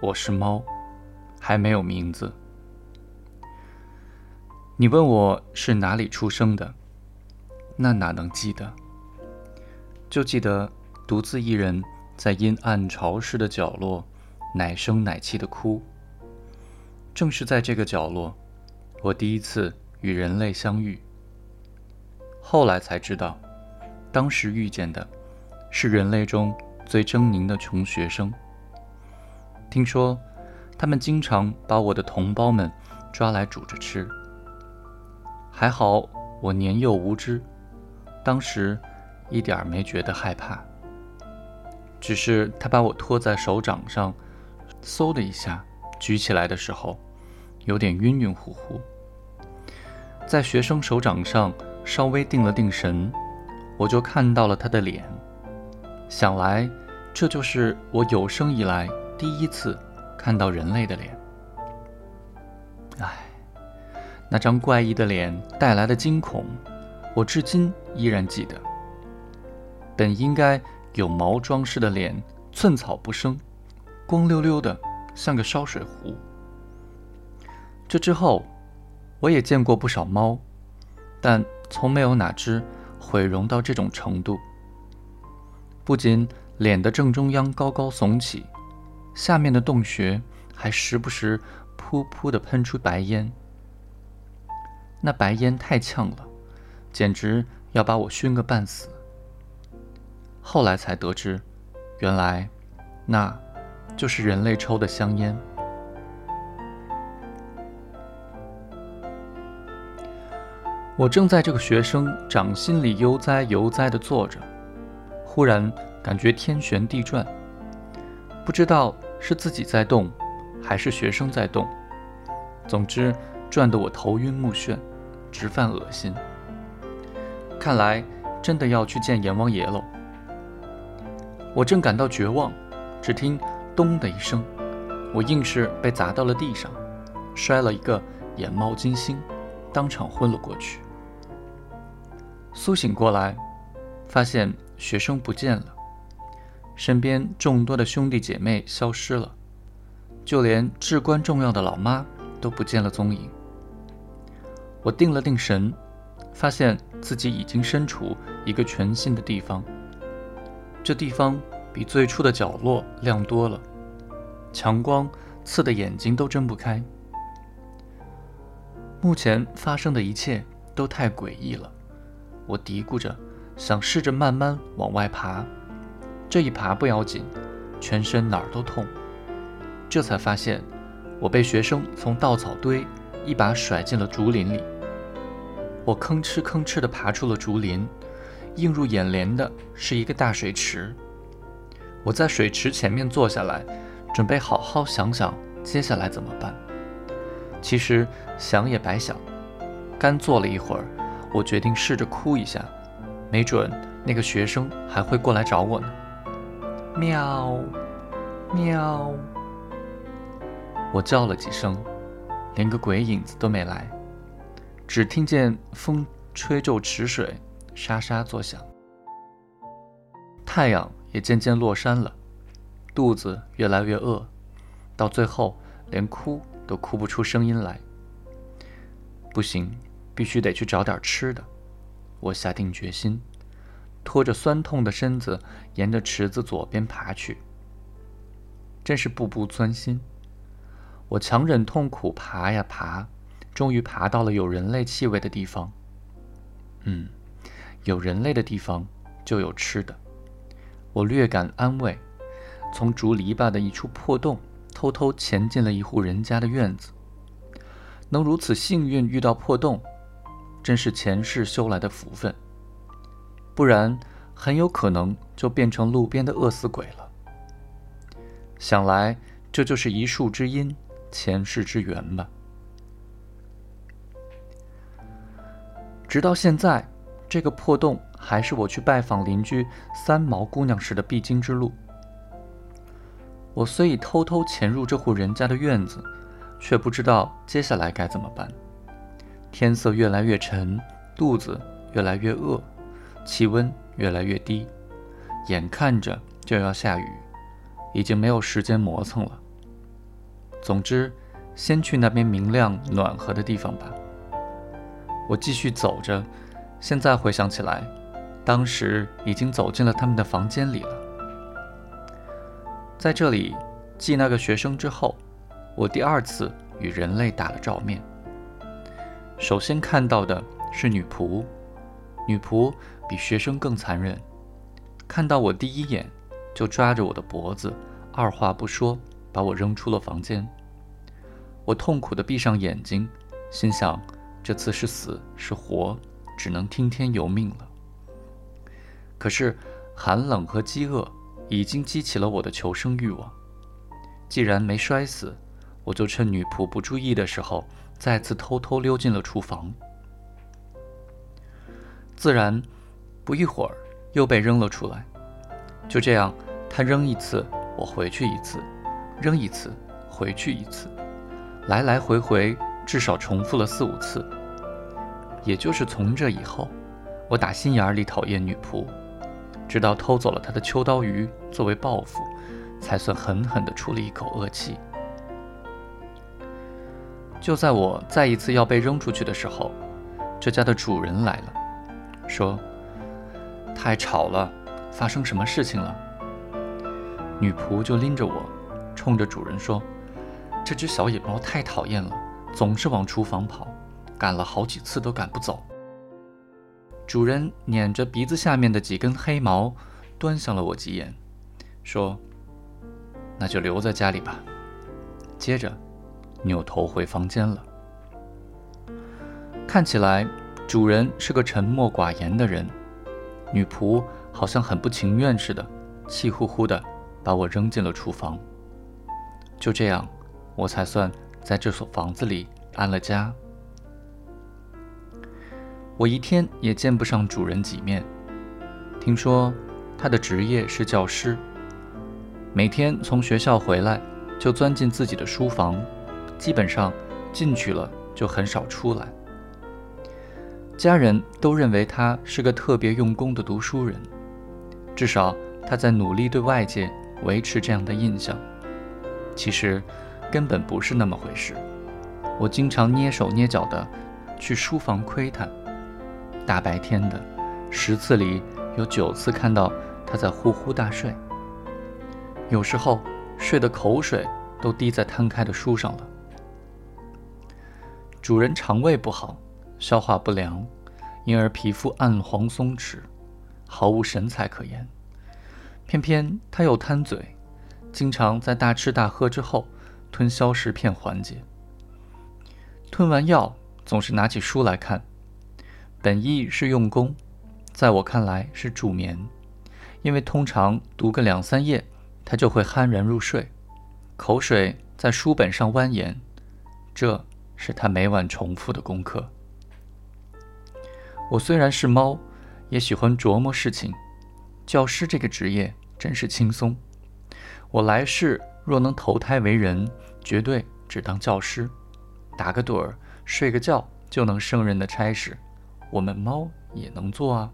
我是猫，还没有名字。你问我是哪里出生的，那哪能记得？就记得独自一人在阴暗潮湿的角落，奶声奶气的哭。正是在这个角落，我第一次与人类相遇。后来才知道，当时遇见的，是人类中最狰狞的穷学生。听说，他们经常把我的同胞们抓来煮着吃。还好我年幼无知，当时一点没觉得害怕。只是他把我托在手掌上，嗖的一下举起来的时候，有点晕晕乎乎。在学生手掌上稍微定了定神，我就看到了他的脸。想来，这就是我有生以来。第一次看到人类的脸，唉，那张怪异的脸带来的惊恐，我至今依然记得。本应该有毛装饰的脸，寸草不生，光溜溜的，像个烧水壶。这之后，我也见过不少猫，但从没有哪只毁容到这种程度。不仅脸的正中央高高耸起。下面的洞穴还时不时噗噗地喷出白烟，那白烟太呛了，简直要把我熏个半死。后来才得知，原来那就是人类抽的香烟。我正在这个学生掌心里悠哉悠哉地坐着，忽然感觉天旋地转，不知道。是自己在动，还是学生在动？总之，转得我头晕目眩，直犯恶心。看来真的要去见阎王爷喽。我正感到绝望，只听“咚”的一声，我硬是被砸到了地上，摔了一个眼冒金星，当场昏了过去。苏醒过来，发现学生不见了。身边众多的兄弟姐妹消失了，就连至关重要的老妈都不见了踪影。我定了定神，发现自己已经身处一个全新的地方。这地方比最初的角落亮多了，强光刺得眼睛都睁不开。目前发生的一切都太诡异了，我嘀咕着，想试着慢慢往外爬。这一爬不要紧，全身哪儿都痛。这才发现，我被学生从稻草堆一把甩进了竹林里。我吭哧吭哧地爬出了竹林，映入眼帘的是一个大水池。我在水池前面坐下来，准备好好想想接下来怎么办。其实想也白想，干坐了一会儿，我决定试着哭一下，没准那个学生还会过来找我呢。喵，喵！我叫了几声，连个鬼影子都没来，只听见风吹皱池水，沙沙作响。太阳也渐渐落山了，肚子越来越饿，到最后连哭都哭不出声音来。不行，必须得去找点吃的。我下定决心。拖着酸痛的身子，沿着池子左边爬去。真是步步钻心。我强忍痛苦爬呀爬，终于爬到了有人类气味的地方。嗯，有人类的地方就有吃的。我略感安慰，从竹篱笆的一处破洞偷偷潜进了一户人家的院子。能如此幸运遇到破洞，真是前世修来的福分。不然，很有可能就变成路边的饿死鬼了。想来，这就是一树之因，前世之缘吧。直到现在，这个破洞还是我去拜访邻居三毛姑娘时的必经之路。我虽已偷偷潜入这户人家的院子，却不知道接下来该怎么办。天色越来越沉，肚子越来越饿。气温越来越低，眼看着就要下雨，已经没有时间磨蹭了。总之，先去那边明亮暖和的地方吧。我继续走着，现在回想起来，当时已经走进了他们的房间里了。在这里，继那个学生之后，我第二次与人类打了照面。首先看到的是女仆，女仆比学生更残忍。看到我第一眼，就抓着我的脖子，二话不说把我扔出了房间。我痛苦地闭上眼睛，心想：这次是死是活，只能听天由命了。可是寒冷和饥饿已经激起了我的求生欲望。既然没摔死，我就趁女仆不注意的时候。再次偷偷溜进了厨房，自然不一会儿又被扔了出来。就这样，他扔一次，我回去一次；扔一次，回去一次，来来回回，至少重复了四五次。也就是从这以后，我打心眼里讨厌女仆，直到偷走了她的秋刀鱼作为报复，才算狠狠地出了一口恶气。就在我再一次要被扔出去的时候，这家的主人来了，说：“太吵了，发生什么事情了？”女仆就拎着我，冲着主人说：“这只小野猫太讨厌了，总是往厨房跑，赶了好几次都赶不走。”主人捻着鼻子下面的几根黑毛，端详了我几眼，说：“那就留在家里吧。”接着。扭头回房间了。看起来主人是个沉默寡言的人，女仆好像很不情愿似的，气呼呼的把我扔进了厨房。就这样，我才算在这所房子里安了家。我一天也见不上主人几面。听说他的职业是教师，每天从学校回来就钻进自己的书房。基本上进去了就很少出来。家人都认为他是个特别用功的读书人，至少他在努力对外界维持这样的印象。其实根本不是那么回事。我经常蹑手蹑脚的去书房窥探，大白天的，十次里有九次看到他在呼呼大睡，有时候睡得口水都滴在摊开的书上了。主人肠胃不好，消化不良，因而皮肤暗黄松弛，毫无神采可言。偏偏他又贪嘴，经常在大吃大喝之后吞消食片缓解。吞完药，总是拿起书来看，本意是用功，在我看来是助眠，因为通常读个两三页，他就会酣然入睡，口水在书本上蜿蜒。这。是他每晚重复的功课。我虽然是猫，也喜欢琢磨事情。教师这个职业真是轻松。我来世若能投胎为人，绝对只当教师，打个盹儿、睡个觉就能胜任的差事，我们猫也能做啊。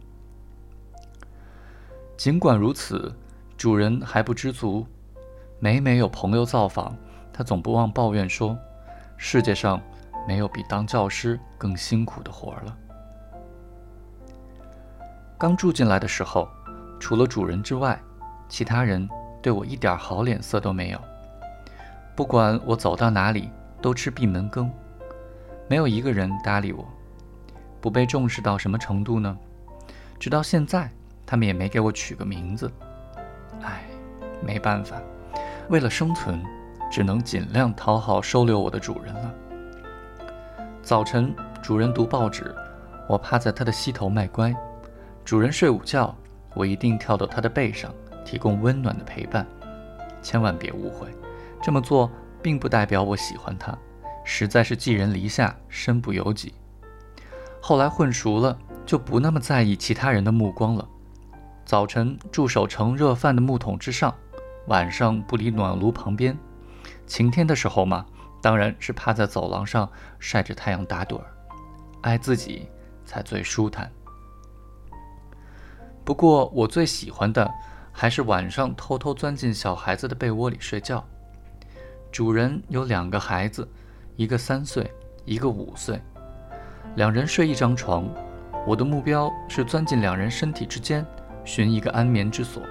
尽管如此，主人还不知足。每每有朋友造访，他总不忘抱怨说：“世界上……”没有比当教师更辛苦的活了。刚住进来的时候，除了主人之外，其他人对我一点好脸色都没有。不管我走到哪里，都吃闭门羹，没有一个人搭理我。不被重视到什么程度呢？直到现在，他们也没给我取个名字。唉，没办法，为了生存，只能尽量讨好收留我的主人了。早晨，主人读报纸，我趴在他的膝头卖乖；主人睡午觉，我一定跳到他的背上，提供温暖的陪伴。千万别误会，这么做并不代表我喜欢他，实在是寄人篱下，身不由己。后来混熟了，就不那么在意其他人的目光了。早晨驻守盛热饭的木桶之上，晚上不离暖炉旁边。晴天的时候嘛。当然是趴在走廊上晒着太阳打盹儿，爱自己才最舒坦。不过我最喜欢的还是晚上偷偷钻进小孩子的被窝里睡觉。主人有两个孩子，一个三岁，一个五岁，两人睡一张床。我的目标是钻进两人身体之间，寻一个安眠之所。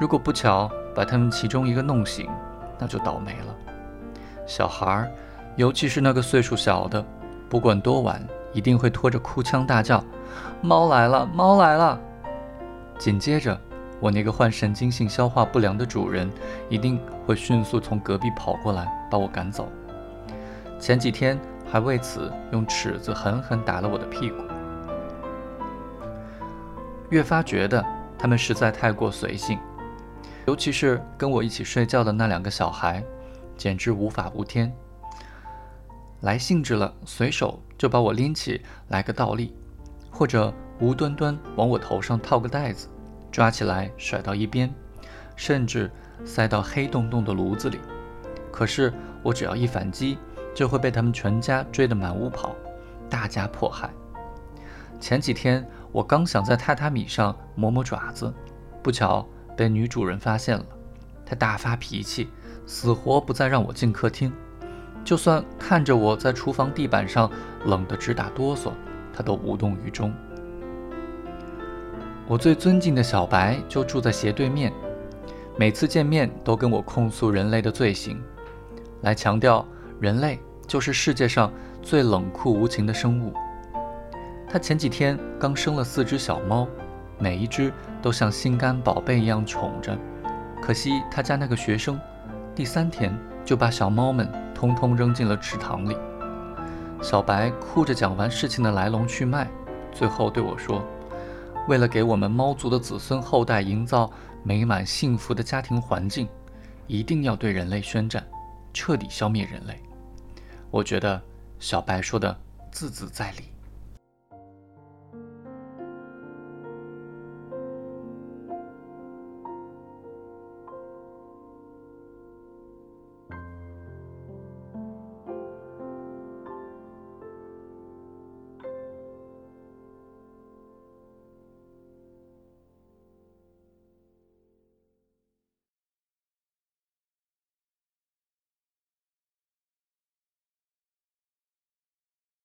如果不巧把他们其中一个弄醒，那就倒霉了。小孩儿，尤其是那个岁数小的，不管多晚，一定会拖着哭腔大叫：“猫来了，猫来了！”紧接着，我那个患神经性消化不良的主人一定会迅速从隔壁跑过来把我赶走。前几天还为此用尺子狠狠打了我的屁股。越发觉得他们实在太过随性，尤其是跟我一起睡觉的那两个小孩，简直无法无天。来兴致了，随手就把我拎起来个倒立，或者无端端往我头上套个袋子，抓起来甩到一边，甚至塞到黑洞洞的炉子里。可是我只要一反击，就会被他们全家追得满屋跑，大家迫害。前几天。我刚想在榻榻米上磨磨爪子，不巧被女主人发现了。她大发脾气，死活不再让我进客厅。就算看着我在厨房地板上冷得直打哆嗦，她都无动于衷。我最尊敬的小白就住在斜对面，每次见面都跟我控诉人类的罪行，来强调人类就是世界上最冷酷无情的生物。他前几天刚生了四只小猫，每一只都像心肝宝贝一样宠着。可惜他家那个学生，第三天就把小猫们通通扔进了池塘里。小白哭着讲完事情的来龙去脉，最后对我说：“为了给我们猫族的子孙后代营造美满幸福的家庭环境，一定要对人类宣战，彻底消灭人类。”我觉得小白说的字字在理。